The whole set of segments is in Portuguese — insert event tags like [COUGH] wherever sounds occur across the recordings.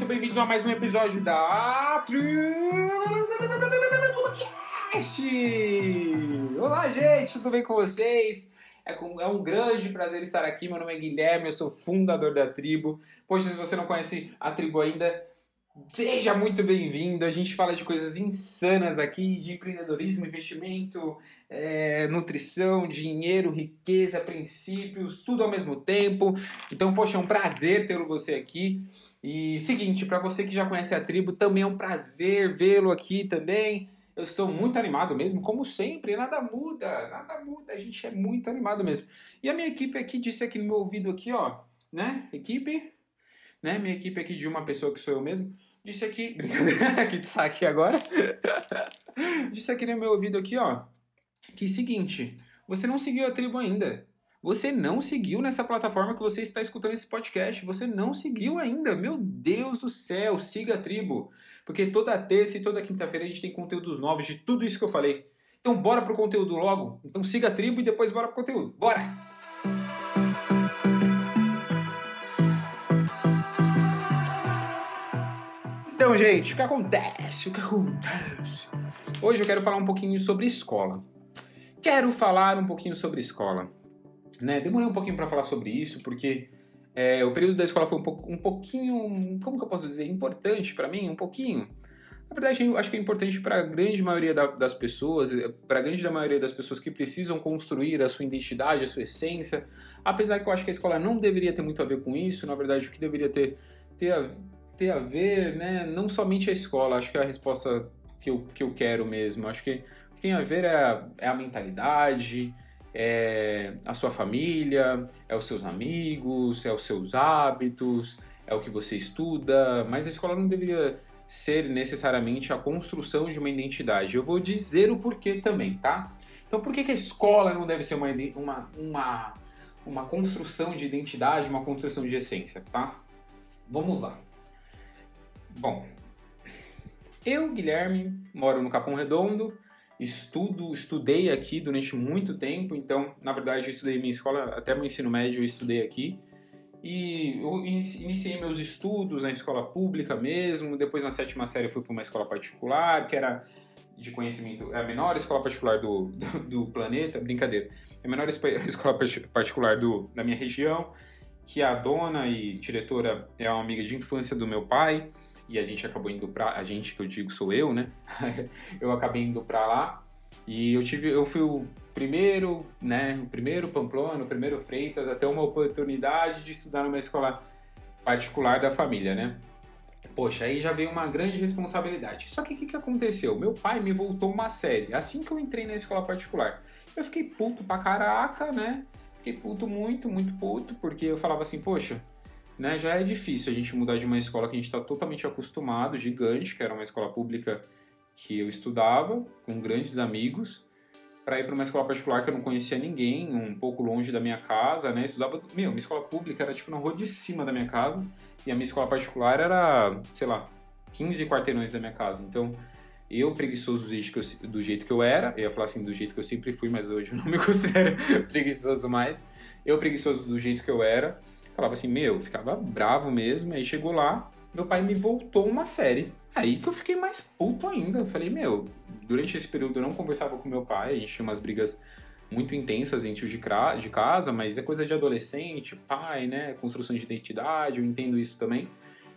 muito bem-vindos a mais um episódio da Podcast! Olá, gente, tudo bem com vocês? É, é, um grande prazer estar aqui. Meu nome é Guilherme, eu sou fundador da tribo. Poxa, se você não conhece a tribo ainda, seja muito bem-vindo. A gente fala de coisas insanas aqui, de empreendedorismo, investimento, é, nutrição, dinheiro, riqueza, princípios, tudo ao mesmo tempo. Então, poxa, é um prazer ter você aqui. E seguinte, para você que já conhece a tribo, também é um prazer vê-lo aqui também. Eu estou muito animado mesmo, como sempre, nada muda, nada muda, a gente é muito animado mesmo. E a minha equipe aqui disse aqui no meu ouvido aqui, ó, né? Equipe, né? Minha equipe aqui de uma pessoa que sou eu mesmo, disse aqui, [LAUGHS] brincadeira, que aqui agora. [LAUGHS] disse aqui no meu ouvido aqui, ó, que seguinte, você não seguiu a tribo ainda. Você não seguiu nessa plataforma que você está escutando esse podcast. Você não seguiu ainda. Meu Deus do céu, siga a tribo. Porque toda terça e toda quinta-feira a gente tem conteúdos novos de tudo isso que eu falei. Então bora pro conteúdo logo. Então siga a tribo e depois bora pro conteúdo. Bora! Então, gente, o que acontece? O que acontece? Hoje eu quero falar um pouquinho sobre escola. Quero falar um pouquinho sobre escola. Né? Demorei um pouquinho para falar sobre isso, porque é, o período da escola foi um, pouco, um pouquinho, como que eu posso dizer, importante para mim, um pouquinho. Na verdade, eu acho que é importante para a grande maioria da, das pessoas, para a grande maioria das pessoas que precisam construir a sua identidade, a sua essência. Apesar que eu acho que a escola não deveria ter muito a ver com isso, na verdade, o que deveria ter, ter, a, ter a ver, né, não somente a escola, acho que é a resposta que eu, que eu quero mesmo. Acho que o que tem a ver é a, é a mentalidade, é a sua família, é os seus amigos, é os seus hábitos, é o que você estuda, mas a escola não deveria ser necessariamente a construção de uma identidade. Eu vou dizer o porquê também, tá? Então, por que, que a escola não deve ser uma, uma, uma, uma construção de identidade, uma construção de essência, tá? Vamos lá. Bom, eu, Guilherme, moro no Capão Redondo, estudo, estudei aqui durante muito tempo, então, na verdade, eu estudei minha escola, até meu ensino médio eu estudei aqui. E eu iniciei meus estudos na escola pública mesmo, depois na sétima série eu fui para uma escola particular, que era de conhecimento, é a menor escola particular do, do, do planeta, brincadeira, é a menor [LAUGHS] escola particular do, da minha região, que a dona e diretora é uma amiga de infância do meu pai, e a gente acabou indo para a gente que eu digo sou eu, né? [LAUGHS] eu acabei indo para lá e eu tive eu fui o primeiro, né, o primeiro Pamplona, o primeiro Freitas a ter uma oportunidade de estudar numa escola particular da família, né? Poxa, aí já veio uma grande responsabilidade. Só que o que, que aconteceu? Meu pai me voltou uma série assim que eu entrei na escola particular. Eu fiquei puto pra caraca, né? Fiquei puto muito, muito puto, porque eu falava assim, poxa, né, já é difícil a gente mudar de uma escola que a gente está totalmente acostumado, gigante, que era uma escola pública que eu estudava, com grandes amigos, para ir para uma escola particular que eu não conhecia ninguém, um pouco longe da minha casa, né? Estudava, meu, minha escola pública era tipo na rua de cima da minha casa e a minha escola particular era, sei lá, 15 quarteirões da minha casa. Então, eu preguiçoso do jeito, do jeito que eu era, eu ia falar assim do jeito que eu sempre fui, mas hoje eu não me [LAUGHS] considero preguiçoso mais. Eu preguiçoso do jeito que eu era, Falava assim, meu, ficava bravo mesmo. Aí chegou lá, meu pai me voltou uma série. Aí que eu fiquei mais puto ainda. Eu falei, meu, durante esse período eu não conversava com meu pai, a gente tinha umas brigas muito intensas dentro de, de casa, mas é coisa de adolescente, pai, né? Construção de identidade, eu entendo isso também.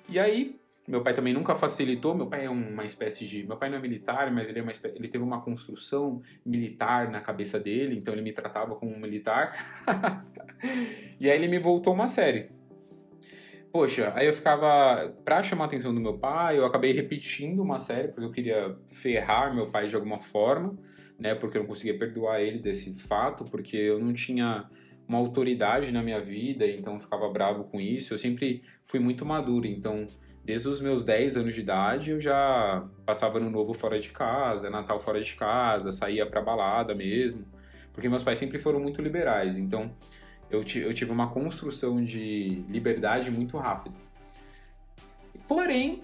E aí, meu pai também nunca facilitou. Meu pai é uma espécie de. Meu pai não é militar, mas ele, é uma ele teve uma construção militar na cabeça dele, então ele me tratava como um militar. [LAUGHS] e aí ele me voltou uma série. Poxa, aí eu ficava. Pra chamar a atenção do meu pai, eu acabei repetindo uma série, porque eu queria ferrar meu pai de alguma forma, né? Porque eu não conseguia perdoar ele desse fato, porque eu não tinha uma autoridade na minha vida, então eu ficava bravo com isso. Eu sempre fui muito maduro, então desde os meus 10 anos de idade eu já passava no novo fora de casa, Natal fora de casa, saía pra balada mesmo, porque meus pais sempre foram muito liberais, então eu, tive uma construção de liberdade muito rápida. Porém,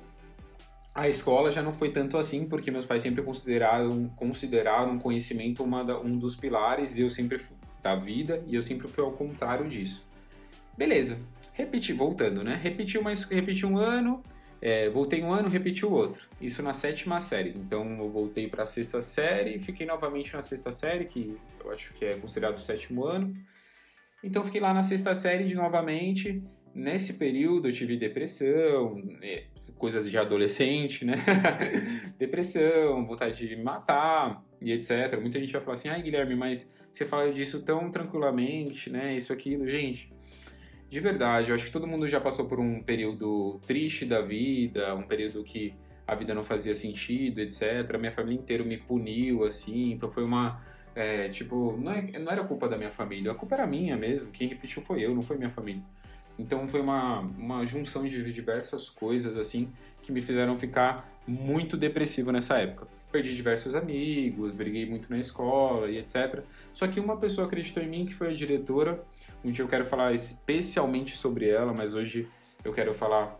a escola já não foi tanto assim, porque meus pais sempre consideraram, consideraram conhecimento um dos pilares e eu sempre da vida e eu sempre fui ao contrário disso. Beleza, repeti, voltando, né? Repeti, uma, repeti um ano, É, voltei um ano, repeti o outro. Isso na sétima série. Então eu voltei para a sexta série fiquei novamente na sexta série, que eu acho que é considerado o sétimo ano. Então fiquei lá na sexta série de novamente. Nesse período eu tive depressão, é, coisas de adolescente, né? [LAUGHS] depressão, vontade de matar e etc. Muita gente vai falar assim: ai Guilherme, mas você fala disso tão tranquilamente, né? Isso, aquilo. Gente, de verdade, eu acho que todo mundo já passou por um período triste da vida, um período que a vida não fazia sentido, etc. Minha família inteira me puniu, assim, então foi uma. É, tipo, não, é, não era culpa da minha família, a culpa era minha mesmo. Quem repetiu foi eu, não foi minha família. Então foi uma, uma junção de diversas coisas, assim, que me fizeram ficar muito depressivo nessa época. Perdi diversos amigos, briguei muito na escola e etc. Só que uma pessoa acreditou em mim, que foi a diretora. Um dia eu quero falar especialmente sobre ela, mas hoje eu quero falar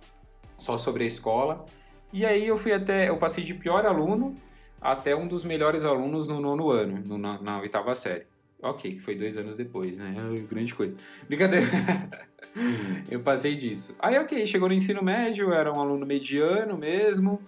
só sobre a escola. E aí eu fui até, eu passei de pior aluno até um dos melhores alunos no nono ano, no, na, na oitava série. Ok, que foi dois anos depois, né? Ai, grande coisa. Brincadeira. [LAUGHS] eu passei disso. Aí, ok, chegou no ensino médio, era um aluno mediano mesmo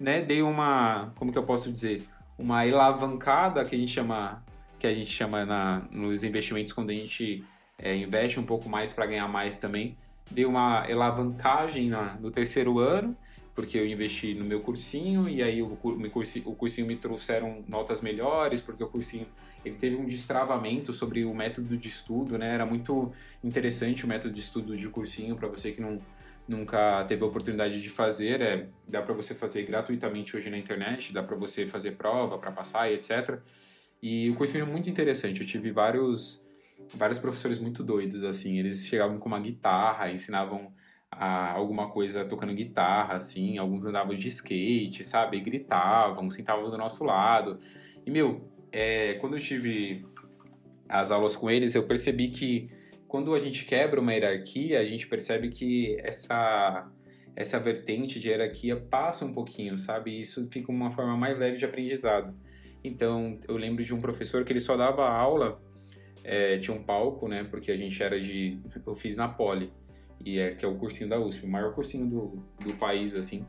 né, dei uma, como que eu posso dizer, uma alavancada que a gente chama, que a gente chama na, nos investimentos quando a gente é, investe um pouco mais para ganhar mais também. Dei uma alavancagem na, no terceiro ano, porque eu investi no meu cursinho e aí o, cursinho, o cursinho me trouxeram notas melhores, porque o cursinho ele teve um destravamento sobre o método de estudo, né? Era muito interessante o método de estudo de cursinho para você que não nunca teve oportunidade de fazer, é, dá para você fazer gratuitamente hoje na internet, dá para você fazer prova para passar e etc. E o cursinho é muito interessante. Eu tive vários vários professores muito doidos assim, eles chegavam com uma guitarra, ensinavam a, alguma coisa tocando guitarra, assim, alguns andavam de skate, sabe, e gritavam, sentavam do nosso lado. E meu, é, quando eu tive as aulas com eles, eu percebi que quando a gente quebra uma hierarquia, a gente percebe que essa essa vertente de hierarquia passa um pouquinho, sabe? Isso fica uma forma mais leve de aprendizado. Então, eu lembro de um professor que ele só dava aula, é, tinha um palco, né? Porque a gente era de. Eu fiz na Poli, e é, que é o cursinho da USP, o maior cursinho do, do país, assim.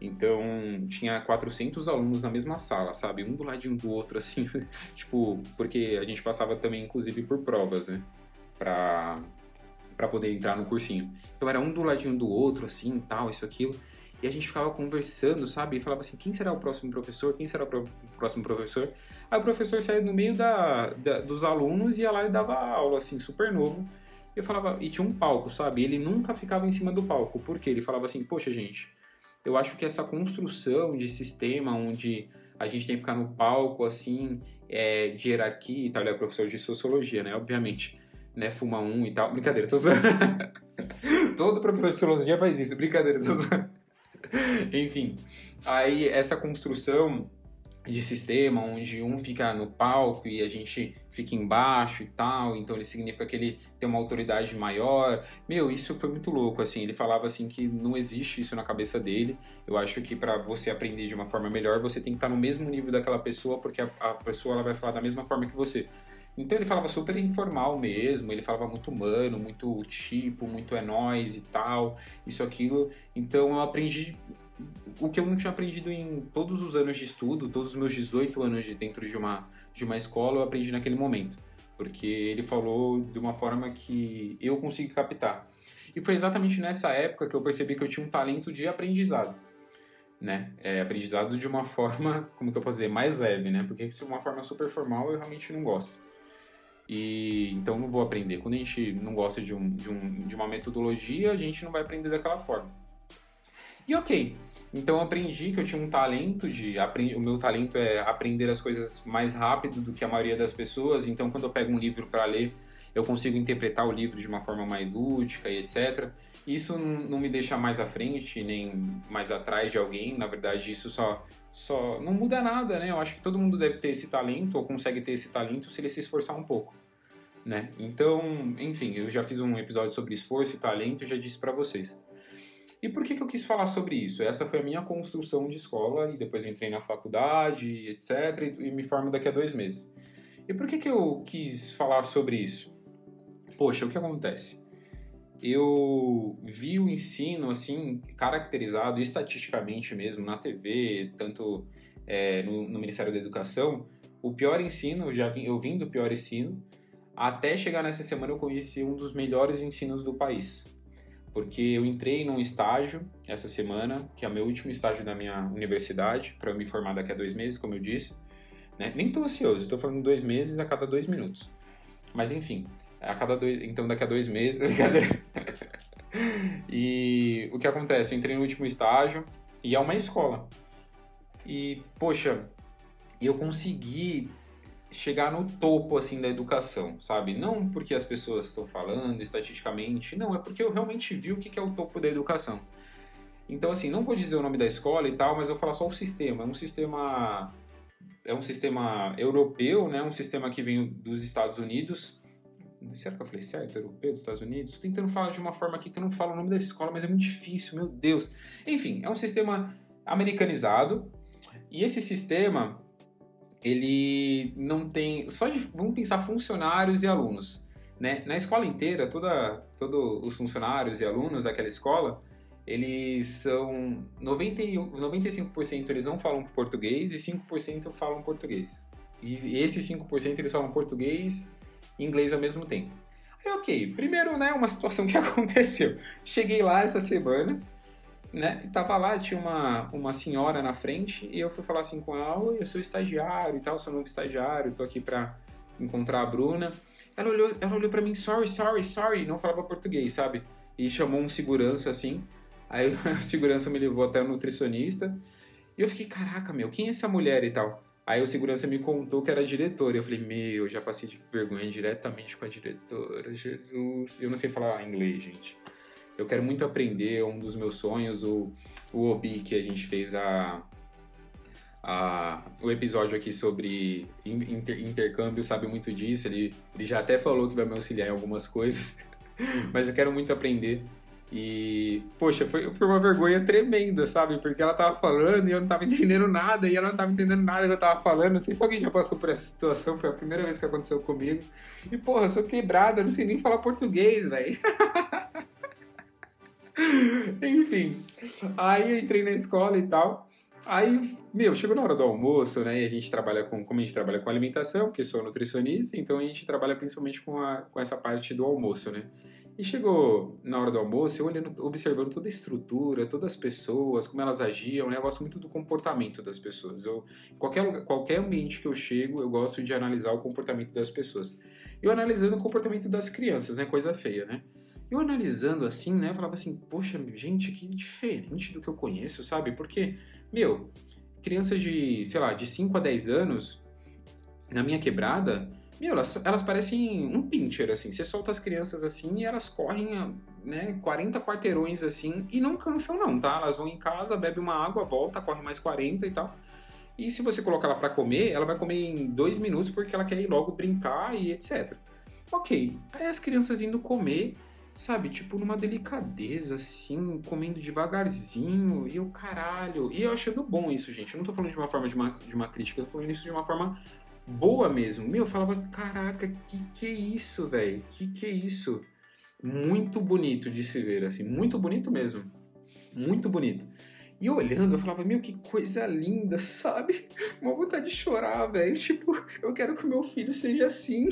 Então, tinha 400 alunos na mesma sala, sabe? Um do ladinho do outro, assim. [LAUGHS] tipo, porque a gente passava também, inclusive, por provas, né? Para para poder entrar no cursinho. Então era um do ladinho do outro, assim, tal, isso, aquilo. E a gente ficava conversando, sabe? E falava assim, quem será o próximo professor? Quem será o próximo professor? Aí o professor saía no meio da, da, dos alunos e ia lá e dava aula, assim, super novo. Eu falava, e tinha um palco, sabe? Ele nunca ficava em cima do palco. Por quê? Ele falava assim, poxa, gente, eu acho que essa construção de sistema onde a gente tem que ficar no palco, assim, é, de hierarquia e tal, ele é professor de sociologia, né? Obviamente né, fuma um e tal. Brincadeira, tô zoando. [LAUGHS] Todo professor de sociologia faz isso, brincadeira, tô zoando. [LAUGHS] Enfim, aí essa construção de sistema onde um fica no palco e a gente fica embaixo e tal, então ele significa que ele tem uma autoridade maior. Meu, isso foi muito louco, assim, ele falava assim que não existe isso na cabeça dele. Eu acho que para você aprender de uma forma melhor, você tem que estar no mesmo nível daquela pessoa, porque a, a pessoa ela vai falar da mesma forma que você. Então ele falava super informal mesmo, ele falava muito humano, muito tipo, muito é nós e tal, isso, aquilo. Então eu aprendi o que eu não tinha aprendido em todos os anos de estudo, todos os meus 18 anos de dentro de uma, de uma escola, eu aprendi naquele momento. Porque ele falou de uma forma que eu consegui captar. E foi exatamente nessa época que eu percebi que eu tinha um talento de aprendizado. Né? É, aprendizado de uma forma, [LAUGHS] como que eu posso dizer, mais leve, né? Porque se uma forma super formal eu realmente não gosto. E então não vou aprender. Quando a gente não gosta de, um, de, um, de uma metodologia, a gente não vai aprender daquela forma. E ok, então eu aprendi que eu tinha um talento de o meu talento é aprender as coisas mais rápido do que a maioria das pessoas. Então quando eu pego um livro para ler, eu consigo interpretar o livro de uma forma mais lúdica e etc. Isso não me deixa mais à frente nem mais atrás de alguém. Na verdade, isso só só não muda nada, né? Eu acho que todo mundo deve ter esse talento ou consegue ter esse talento se ele se esforçar um pouco, né? Então, enfim, eu já fiz um episódio sobre esforço e talento já disse para vocês. E por que, que eu quis falar sobre isso? Essa foi a minha construção de escola e depois eu entrei na faculdade, etc. E me formo daqui a dois meses. E por que, que eu quis falar sobre isso? Poxa, o que acontece? Eu vi o ensino assim caracterizado estatisticamente mesmo na TV, tanto é, no, no, Ministério da Educação, o pior ensino, eu já vim, eu vim do pior ensino, até chegar nessa semana eu conheci um dos melhores ensinos do país. Porque eu entrei num estágio essa semana, que é o meu último estágio da minha universidade, para eu me formar daqui a dois meses, como eu disse. Né? Nem estou ansioso, estou falando dois meses a cada dois minutos. Mas enfim, a cada dois, então daqui a dois meses, [LAUGHS] e o que acontece? Eu entrei no último estágio e é uma escola. E, poxa, eu consegui chegar no topo assim da educação, sabe? Não porque as pessoas estão falando estatisticamente, não, é porque eu realmente vi o que é o topo da educação. Então, assim, não vou dizer o nome da escola e tal, mas eu vou falar só o sistema. É um sistema é um sistema europeu, né? Um sistema que vem dos Estados Unidos. Será que eu falei certo? Europeu dos Estados Unidos? Estou tentando falar de uma forma aqui que eu não falo o nome da escola, mas é muito difícil, meu Deus. Enfim, é um sistema americanizado. E esse sistema, ele não tem. Só de. Vamos pensar funcionários e alunos. Né? Na escola inteira, toda, todos os funcionários e alunos daquela escola, eles são 90, 95% eles não falam português e 5% falam português. E esses 5% eles falam português e inglês ao mesmo tempo. Aí, ok, primeiro, né, uma situação [LAUGHS] que aconteceu. Cheguei lá essa semana, né, e tava lá, tinha uma, uma senhora na frente e eu fui falar assim com ela, oi, eu sou estagiário e tal, sou novo estagiário, tô aqui pra encontrar a Bruna. Ela olhou, ela olhou pra mim, sorry, sorry, sorry, não falava português, sabe? E chamou um segurança assim, Aí [LAUGHS] a segurança me levou até o nutricionista. E eu fiquei, caraca, meu, quem é essa mulher e tal? Aí o segurança me contou que era diretora. Eu falei, meu, já passei de vergonha diretamente com a diretora, Jesus. Eu não sei falar inglês, gente. Eu quero muito aprender, é um dos meus sonhos, o, o Obi, que a gente fez a, a, o episódio aqui sobre inter, intercâmbio, sabe muito disso. Ele, ele já até falou que vai me auxiliar em algumas coisas. [LAUGHS] Mas eu quero muito aprender. E, poxa, foi, foi uma vergonha tremenda, sabe? Porque ela tava falando e eu não tava entendendo nada, e ela não tava entendendo nada que eu tava falando. Não sei se alguém já passou por essa situação, foi a primeira vez que aconteceu comigo. E, porra, eu sou quebrada, eu não sei nem falar português, velho. [LAUGHS] Enfim, aí eu entrei na escola e tal. Aí, meu, chegou na hora do almoço, né? E a gente trabalha com, como a gente trabalha com alimentação, porque sou nutricionista, então a gente trabalha principalmente com, a, com essa parte do almoço, né? E chegou na hora do almoço, eu olhando, observando toda a estrutura, todas as pessoas, como elas agiam, né? eu gosto muito do comportamento das pessoas. Eu, qualquer, qualquer ambiente que eu chego, eu gosto de analisar o comportamento das pessoas. Eu analisando o comportamento das crianças, né? Coisa feia, né? Eu analisando assim, né? Eu falava assim, poxa, gente, que diferente do que eu conheço, sabe? Porque, meu, crianças de, sei lá, de 5 a 10 anos, na minha quebrada, meu, elas, elas parecem um pincher, assim. Você solta as crianças assim e elas correm, né, 40 quarteirões assim e não cansam, não, tá? Elas vão em casa, bebe uma água, volta, corre mais 40 e tal. E se você colocar ela para comer, ela vai comer em dois minutos porque ela quer ir logo brincar e etc. Ok. Aí as crianças indo comer, sabe, tipo numa delicadeza, assim, comendo devagarzinho, e o caralho. E eu achando bom isso, gente. Eu não tô falando de uma forma de uma, de uma crítica, eu tô falando isso de uma forma boa mesmo. Meu, eu falava, caraca, que que é isso, velho? Que que é isso? Muito bonito de se ver, assim, muito bonito mesmo. Muito bonito. E olhando, eu falava, meu, que coisa linda, [LAUGHS] sabe? Uma vontade de chorar, velho. Tipo, eu quero que o meu filho seja assim.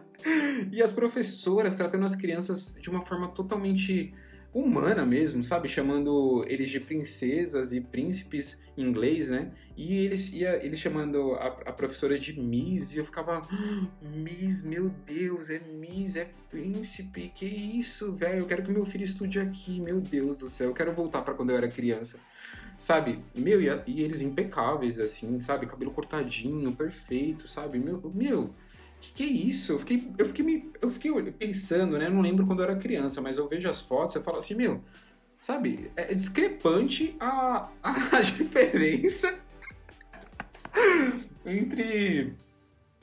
[LAUGHS] e as professoras tratando as crianças de uma forma totalmente humana mesmo, sabe? Chamando eles de princesas e príncipes em inglês, né? E eles, ia, eles chamando a, a professora de Miss, e eu ficava, ah, Miss, meu Deus, é Miss, é príncipe, que isso, velho? Eu quero que meu filho estude aqui, meu Deus do céu, eu quero voltar para quando eu era criança. Sabe, meu, e, e eles impecáveis, assim, sabe? Cabelo cortadinho, perfeito, sabe? Meu, meu, que, que é isso? Eu fiquei, eu fiquei, me, eu fiquei pensando, né? Eu não lembro quando eu era criança, mas eu vejo as fotos e falo assim, meu, sabe? É discrepante a, [LAUGHS] a diferença entre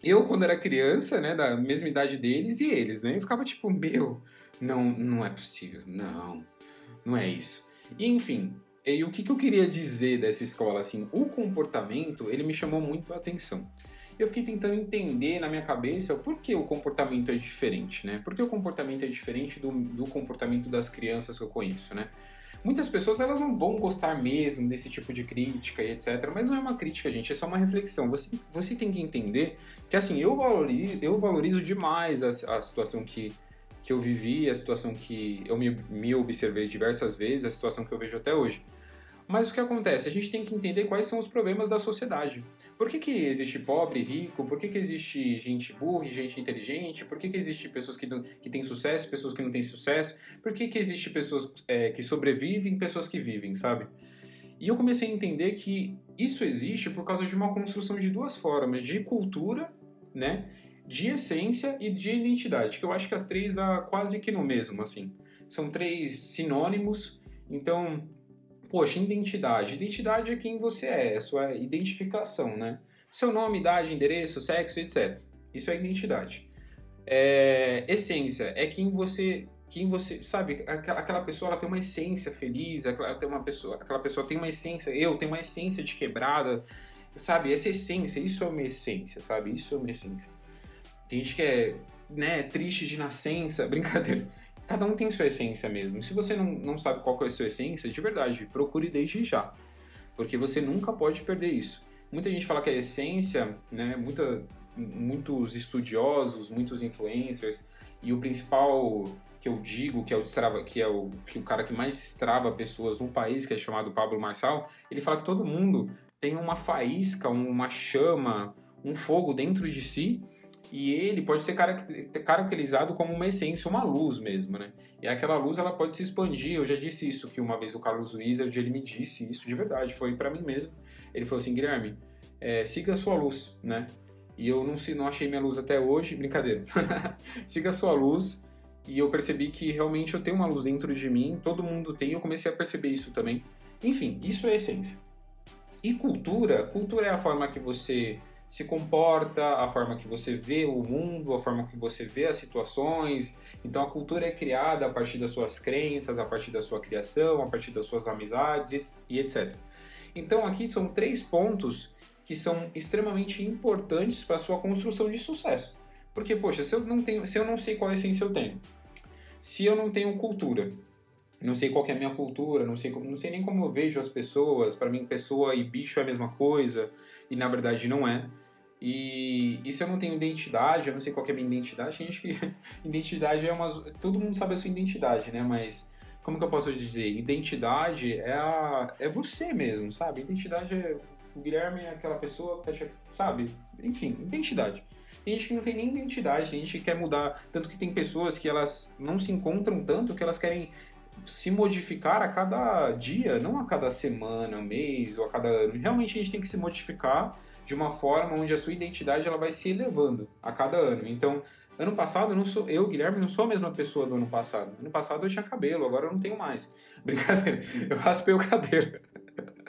eu quando era criança, né? Da mesma idade deles e eles, né? Eu ficava tipo, meu, não, não é possível, não, não é isso. E enfim, e o que, que eu queria dizer dessa escola, assim, o comportamento, ele me chamou muito a atenção. Eu fiquei tentando entender na minha cabeça por que o comportamento é diferente, né? Por que o comportamento é diferente do, do comportamento das crianças que eu conheço, né? Muitas pessoas elas não vão gostar mesmo desse tipo de crítica e etc. Mas não é uma crítica, gente, é só uma reflexão. Você, você tem que entender que assim, eu valorizo, eu valorizo demais a, a situação que, que eu vivi, a situação que eu me, me observei diversas vezes, a situação que eu vejo até hoje. Mas o que acontece? A gente tem que entender quais são os problemas da sociedade. Por que, que existe pobre rico? Por que, que existe gente burra e gente inteligente? Por que, que existe pessoas que, que têm sucesso e pessoas que não têm sucesso? Por que, que existe pessoas é, que sobrevivem pessoas que vivem, sabe? E eu comecei a entender que isso existe por causa de uma construção de duas formas, de cultura, né? De essência e de identidade, que eu acho que as três dá quase que no mesmo, assim. São três sinônimos, então poxa, identidade. Identidade é quem você é, é sua identificação, né? Seu nome, idade, endereço, sexo, etc. Isso é identidade. É, essência é quem você quem você sabe aquela pessoa ela tem uma essência feliz aquela tem uma pessoa aquela pessoa tem uma essência eu tenho uma essência de quebrada sabe essa essência isso é uma essência sabe isso é uma essência tem gente que é né triste de nascença [LAUGHS] brincadeira cada um tem sua essência mesmo. Se você não, não sabe qual é a sua essência, de verdade, procure desde já. Porque você nunca pode perder isso. Muita gente fala que a essência, né, muita, muitos estudiosos, muitos influencers, e o principal que eu digo que é o destrava, que é o, que o cara que mais destrava pessoas no país, que é chamado Pablo Marçal, ele fala que todo mundo tem uma faísca, uma chama, um fogo dentro de si e ele pode ser caracterizado como uma essência, uma luz mesmo, né? E aquela luz ela pode se expandir. Eu já disse isso que uma vez o Carlos Wizard ele me disse isso de verdade, foi para mim mesmo. Ele falou assim, Guilherme, é, siga a sua luz, né? E eu não, não achei minha luz até hoje, brincadeira. [LAUGHS] siga a sua luz. E eu percebi que realmente eu tenho uma luz dentro de mim, todo mundo tem, eu comecei a perceber isso também. Enfim, isso é essência. E cultura? Cultura é a forma que você se comporta, a forma que você vê o mundo, a forma que você vê as situações. Então a cultura é criada a partir das suas crenças, a partir da sua criação, a partir das suas amizades e etc. Então aqui são três pontos que são extremamente importantes para a sua construção de sucesso. Porque, poxa, se eu não tenho, se eu não sei qual essência eu tenho, se eu não tenho cultura, não sei qual é a minha cultura, não sei, não sei nem como eu vejo as pessoas, para mim pessoa e bicho é a mesma coisa, e na verdade não é. E, e se eu não tenho identidade, eu não sei qual é a minha identidade, tem gente que [LAUGHS] identidade é uma. Todo mundo sabe a sua identidade, né? Mas como que eu posso dizer? Identidade é, a, é você mesmo, sabe? Identidade é. O Guilherme é aquela pessoa que sabe? Enfim, identidade. Tem gente que não tem nem identidade, tem gente que quer mudar. Tanto que tem pessoas que elas não se encontram tanto que elas querem se modificar a cada dia, não a cada semana, mês ou a cada ano. Realmente a gente tem que se modificar de uma forma onde a sua identidade ela vai se elevando a cada ano. Então, ano passado eu não sou eu, Guilherme, não sou a mesma pessoa do ano passado. Ano passado eu tinha cabelo, agora eu não tenho mais. [LAUGHS] Brincadeira, eu raspei o cabelo.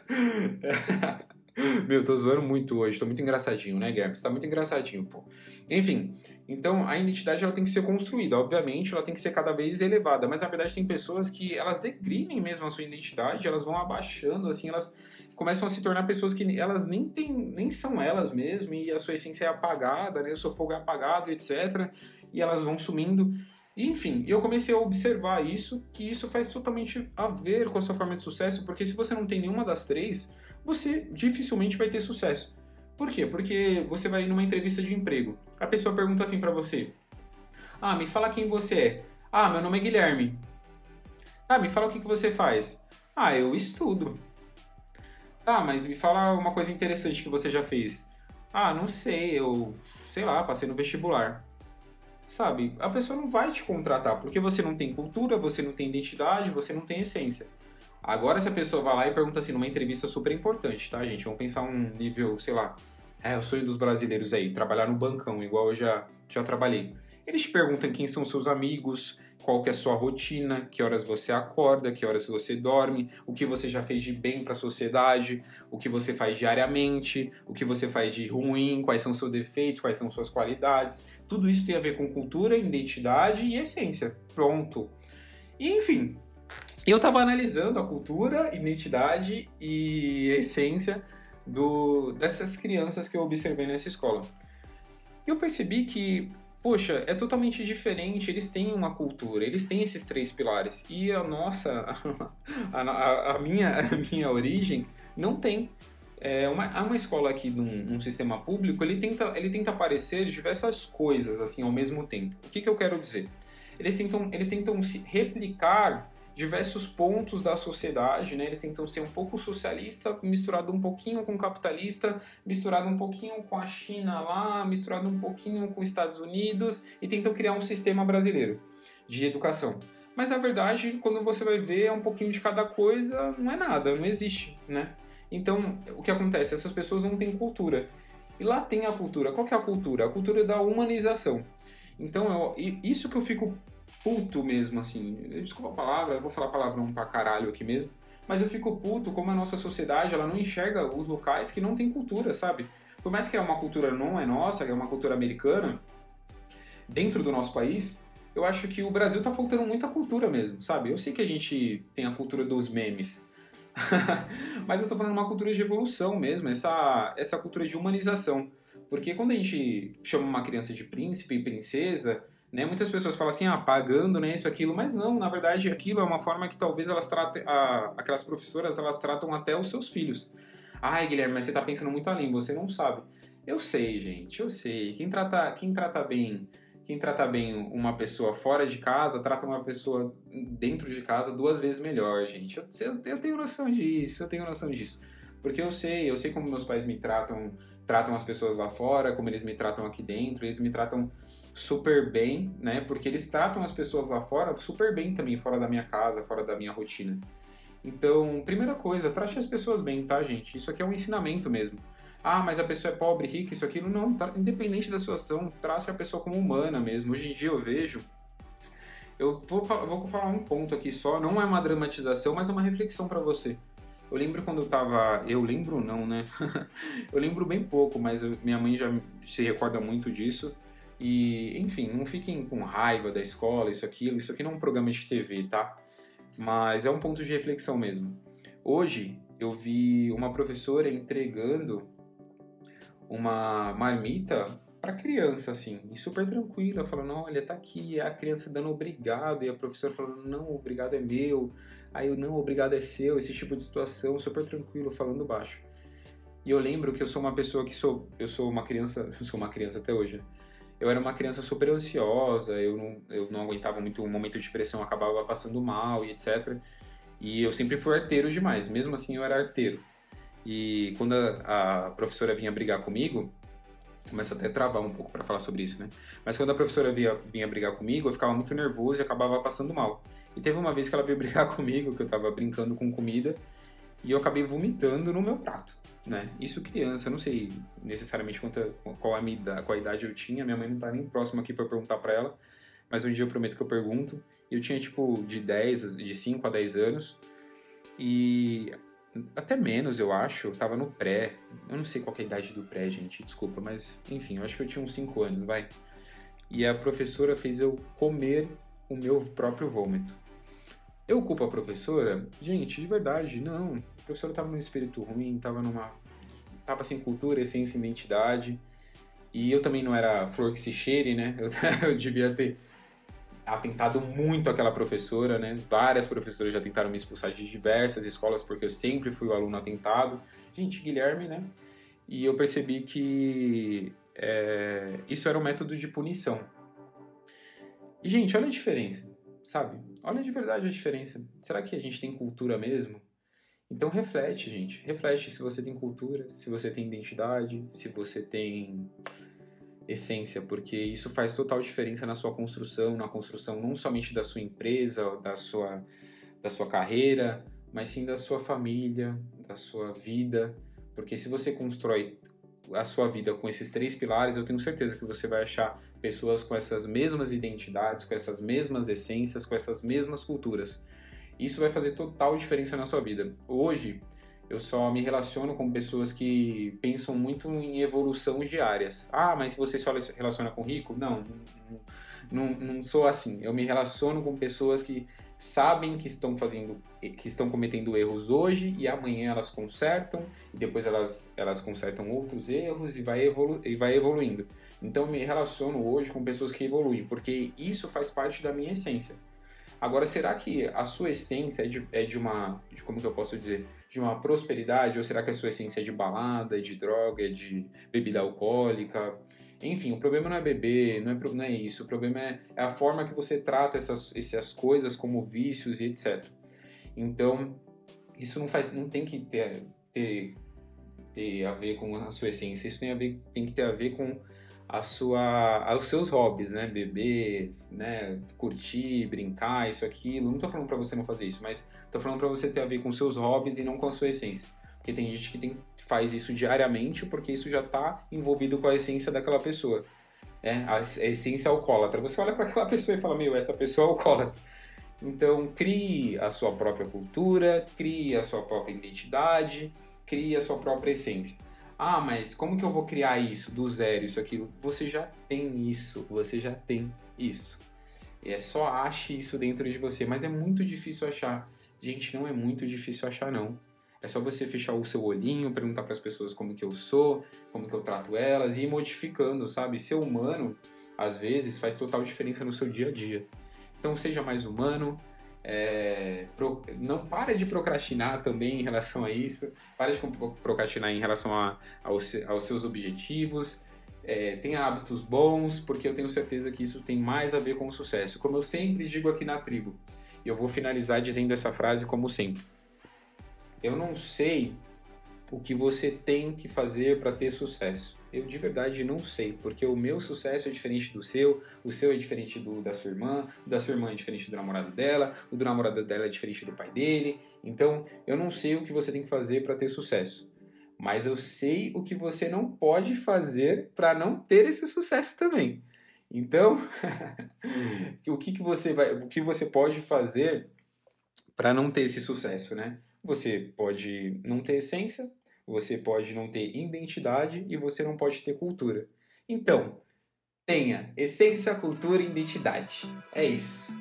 [LAUGHS] [LAUGHS] Meu, tô zoando muito hoje, tô muito engraçadinho, né, Guilherme? Você tá muito engraçadinho, pô. Enfim, então a identidade ela tem que ser construída, obviamente, ela tem que ser cada vez elevada, mas na verdade tem pessoas que elas degrimem mesmo a sua identidade, elas vão abaixando, assim, elas começam a se tornar pessoas que elas nem tem, nem são elas mesmo e a sua essência é apagada, né? O seu fogo é apagado, etc. E elas vão sumindo. Enfim, eu comecei a observar isso, que isso faz totalmente a ver com a sua forma de sucesso, porque se você não tem nenhuma das três, você dificilmente vai ter sucesso. Por quê? Porque você vai numa entrevista de emprego. A pessoa pergunta assim para você: "Ah, me fala quem você é". "Ah, meu nome é Guilherme". "Ah, me fala o que que você faz". "Ah, eu estudo". Ah, mas me fala uma coisa interessante que você já fez. Ah, não sei, eu, sei lá, passei no vestibular. Sabe? A pessoa não vai te contratar porque você não tem cultura, você não tem identidade, você não tem essência. Agora, se a pessoa vai lá e pergunta assim, numa entrevista super importante, tá, gente? Vamos pensar um nível, sei lá, é o sonho dos brasileiros aí, trabalhar no bancão, igual eu já, já trabalhei. Eles te perguntam quem são seus amigos, qual que é a sua rotina, que horas você acorda, que horas você dorme, o que você já fez de bem para a sociedade, o que você faz diariamente, o que você faz de ruim, quais são seus defeitos, quais são suas qualidades. Tudo isso tem a ver com cultura, identidade e essência. Pronto. E enfim, eu estava analisando a cultura, identidade e essência do, dessas crianças que eu observei nessa escola. E eu percebi que, poxa, é totalmente diferente, eles têm uma cultura, eles têm esses três pilares. E a nossa, [LAUGHS] a, a, a minha, a minha origem não tem. É uma, uma escola aqui num, num, sistema público, ele tenta, ele tenta aparecer diversas coisas assim ao mesmo tempo. O que, que eu quero dizer? Eles tentam, eles tentam se replicar diversos pontos da sociedade, né? Eles tentam ser um pouco socialista, misturado um pouquinho com capitalista, misturado um pouquinho com a China lá, misturado um pouquinho com os Estados Unidos e tentam criar um sistema brasileiro de educação. Mas a verdade, quando você vai ver, é um pouquinho de cada coisa, não é nada, não existe, né? Então, o que acontece? Essas pessoas não têm cultura. E lá tem a cultura. Qual que é a cultura? A cultura da humanização. Então, eu, isso que eu fico puto mesmo, assim. Desculpa a palavra, vou falar palavrão pra caralho aqui mesmo. Mas eu fico puto como a nossa sociedade, ela não enxerga os locais que não tem cultura, sabe? Por mais que é uma cultura não é nossa, que é uma cultura americana, dentro do nosso país, eu acho que o Brasil tá faltando muita cultura mesmo, sabe? Eu sei que a gente tem a cultura dos memes, [LAUGHS] mas eu tô falando uma cultura de evolução mesmo, essa, essa cultura de humanização. Porque quando a gente chama uma criança de príncipe e princesa, né? Muitas pessoas falam assim, ah, pagando, né, isso, aquilo, mas não, na verdade aquilo é uma forma que talvez elas tratem, a, aquelas professoras, elas tratam até os seus filhos. Ai, Guilherme, mas você está pensando muito além, você não sabe. Eu sei, gente, eu sei. Quem trata, quem trata bem, quem trata bem uma pessoa fora de casa, trata uma pessoa dentro de casa duas vezes melhor, gente. Eu, eu, tenho noção disso, eu tenho noção disso. Porque eu sei, eu sei como meus pais me tratam, tratam as pessoas lá fora, como eles me tratam aqui dentro, eles me tratam super bem, né? Porque eles tratam as pessoas lá fora super bem também, fora da minha casa, fora da minha rotina. Então, primeira coisa, trate as pessoas bem, tá, gente? Isso aqui é um ensinamento mesmo. Ah, mas a pessoa é pobre, rica, isso, aquilo. Não, tá, independente da situação, trate a pessoa como humana mesmo. Hoje em dia eu vejo. Eu vou, vou falar um ponto aqui só, não é uma dramatização, mas é uma reflexão para você. Eu lembro quando eu tava. Eu lembro não, né? [LAUGHS] eu lembro bem pouco, mas eu, minha mãe já se recorda muito disso. E, enfim, não fiquem com raiva da escola, isso, aquilo. Isso aqui não é um programa de TV, tá? Mas é um ponto de reflexão mesmo. Hoje eu vi uma professora entregando uma marmita para criança, assim, e super tranquila, falando: olha, tá aqui, a criança dando obrigado, e a professora falando: não, obrigado é meu, aí o não, obrigado é seu, esse tipo de situação, super tranquilo, falando baixo. E eu lembro que eu sou uma pessoa que sou, eu sou uma criança, eu [LAUGHS] sou uma criança até hoje, né? Eu era uma criança super ansiosa, eu não, eu não aguentava muito o momento de pressão, acabava passando mal e etc. E eu sempre fui arteiro demais, mesmo assim eu era arteiro. E quando a, a professora vinha brigar comigo, começa até a travar um pouco para falar sobre isso, né? Mas quando a professora vinha, vinha brigar comigo, eu ficava muito nervoso e acabava passando mal. E teve uma vez que ela veio [LAUGHS] brigar comigo, que eu tava brincando com comida, e eu acabei vomitando no meu prato, né? Isso criança, não sei necessariamente quanta, qual, a minha, qual a idade eu tinha, minha mãe não tá nem próxima aqui para perguntar para ela, mas um dia eu prometo que eu pergunto. Eu tinha tipo de 10, de 5 a 10 anos, e até menos, eu acho, eu tava no pré. Eu não sei qual é a idade do pré, gente, desculpa, mas enfim, eu acho que eu tinha uns 5 anos, vai. E a professora fez eu comer o meu próprio vômito. Eu culpo a professora? Gente, de verdade, não. A professora tava num espírito ruim, tava numa. tava sem cultura, essência, identidade. E eu também não era flor que se cheire, né? [LAUGHS] Eu, eu devia ter atentado muito aquela professora, né? Várias professoras já tentaram me expulsar de diversas escolas porque eu sempre fui o aluno atentado. Gente, Guilherme, né? E eu percebi que é, isso era um método de punição. E, gente, olha a diferença sabe? Olha de verdade a diferença. Será que a gente tem cultura mesmo? Então reflete, gente. Reflete se você tem cultura, se você tem identidade, se você tem essência, porque isso faz total diferença na sua construção, na construção não somente da sua empresa, da sua, da sua carreira, mas sim da sua família, da sua vida. Porque se você constrói a sua vida com esses três pilares, eu tenho certeza que você vai achar pessoas com essas mesmas identidades, com essas mesmas essências, com essas mesmas culturas. Isso vai fazer total diferença na sua vida. Hoje, eu só me relaciono com pessoas que pensam muito em evolução diárias. Ah, mas você só se relaciona com rico? Não, não, não, sou assim. Eu me relaciono com pessoas que sabem que estão fazendo, que estão cometendo erros hoje e amanhã elas consertam e depois elas, elas consertam outros erros e vai, evolu e vai evoluindo. Então eu me relaciono hoje com pessoas que evoluem, porque isso faz parte da minha essência. Agora, será que a sua essência é de, é de uma, de como que eu posso dizer, de uma prosperidade? Ou será que a sua essência é de balada, é de droga, é de bebida alcoólica? Enfim, o problema não é beber, não é, não é isso. O problema é, é a forma que você trata essas, essas coisas como vícios e etc. Então, isso não faz, não tem que ter, ter, ter a ver com a sua essência. Isso tem, a ver, tem que ter a ver com a sua, os seus hobbies, né? Beber, né? Curtir, brincar, isso, aquilo. Não tô falando para você não fazer isso, mas tô falando para você ter a ver com seus hobbies e não com a sua essência. Porque tem gente que tem, faz isso diariamente porque isso já tá envolvido com a essência daquela pessoa. É, a essência alcoólatra. Você olha para aquela pessoa e fala, meu, essa pessoa é alcoólatra. Então, crie a sua própria cultura, crie a sua própria identidade, crie a sua própria essência. Ah, mas como que eu vou criar isso do zero, isso, aquilo? Você já tem isso, você já tem isso. É só ache isso dentro de você, mas é muito difícil achar. Gente, não é muito difícil achar, não. É só você fechar o seu olhinho, perguntar para as pessoas como que eu sou, como que eu trato elas e ir modificando, sabe? Ser humano, às vezes, faz total diferença no seu dia a dia. Então, seja mais humano, é, pro, não para de procrastinar também em relação a isso, para de procrastinar em relação a, aos, aos seus objetivos, é, tenha hábitos bons, porque eu tenho certeza que isso tem mais a ver com o sucesso. Como eu sempre digo aqui na tribo, e eu vou finalizar dizendo essa frase como sempre. Eu não sei o que você tem que fazer para ter sucesso eu de verdade não sei, porque o meu sucesso é diferente do seu, o seu é diferente do da sua irmã, o da sua irmã é diferente do namorado dela, o do namorado dela é diferente do pai dele. Então, eu não sei o que você tem que fazer para ter sucesso. Mas eu sei o que você não pode fazer para não ter esse sucesso também. Então, [LAUGHS] o que, que você vai, o que você pode fazer para não ter esse sucesso, né? Você pode não ter essência, você pode não ter identidade e você não pode ter cultura. Então, tenha essência, cultura e identidade. É isso.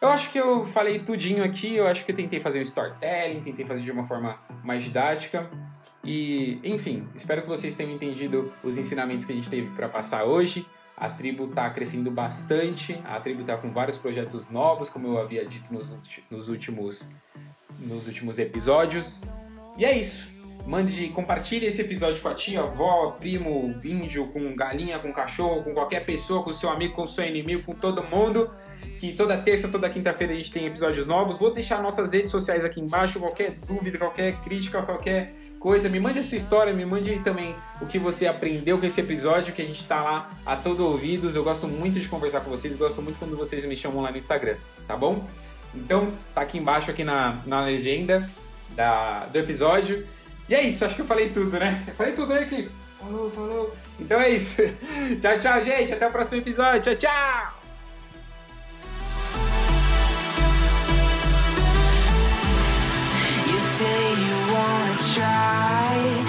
Eu acho que eu falei tudinho aqui, eu acho que eu tentei fazer um storytelling, tentei fazer de uma forma mais didática. E, enfim, espero que vocês tenham entendido os ensinamentos que a gente teve para passar hoje. A tribo está crescendo bastante, a tribo está com vários projetos novos, como eu havia dito nos, nos, últimos, nos últimos episódios. E é isso. Mande, compartilhe esse episódio com a tia, avó, primo, índio, com galinha, com cachorro, com qualquer pessoa, com seu amigo, com seu inimigo, com todo mundo. Que toda terça, toda quinta-feira a gente tem episódios novos. Vou deixar nossas redes sociais aqui embaixo. Qualquer dúvida, qualquer crítica, qualquer coisa, me mande a sua história, me mande também o que você aprendeu com esse episódio, que a gente tá lá a todo ouvidos. Eu gosto muito de conversar com vocês, gosto muito quando vocês me chamam lá no Instagram, tá bom? Então, tá aqui embaixo, aqui na, na legenda da, do episódio. E é isso, acho que eu falei tudo, né? Eu falei tudo, né, equipe? Falou, falou. Então é isso. [LAUGHS] tchau, tchau, gente. Até o próximo episódio. Tchau, tchau. you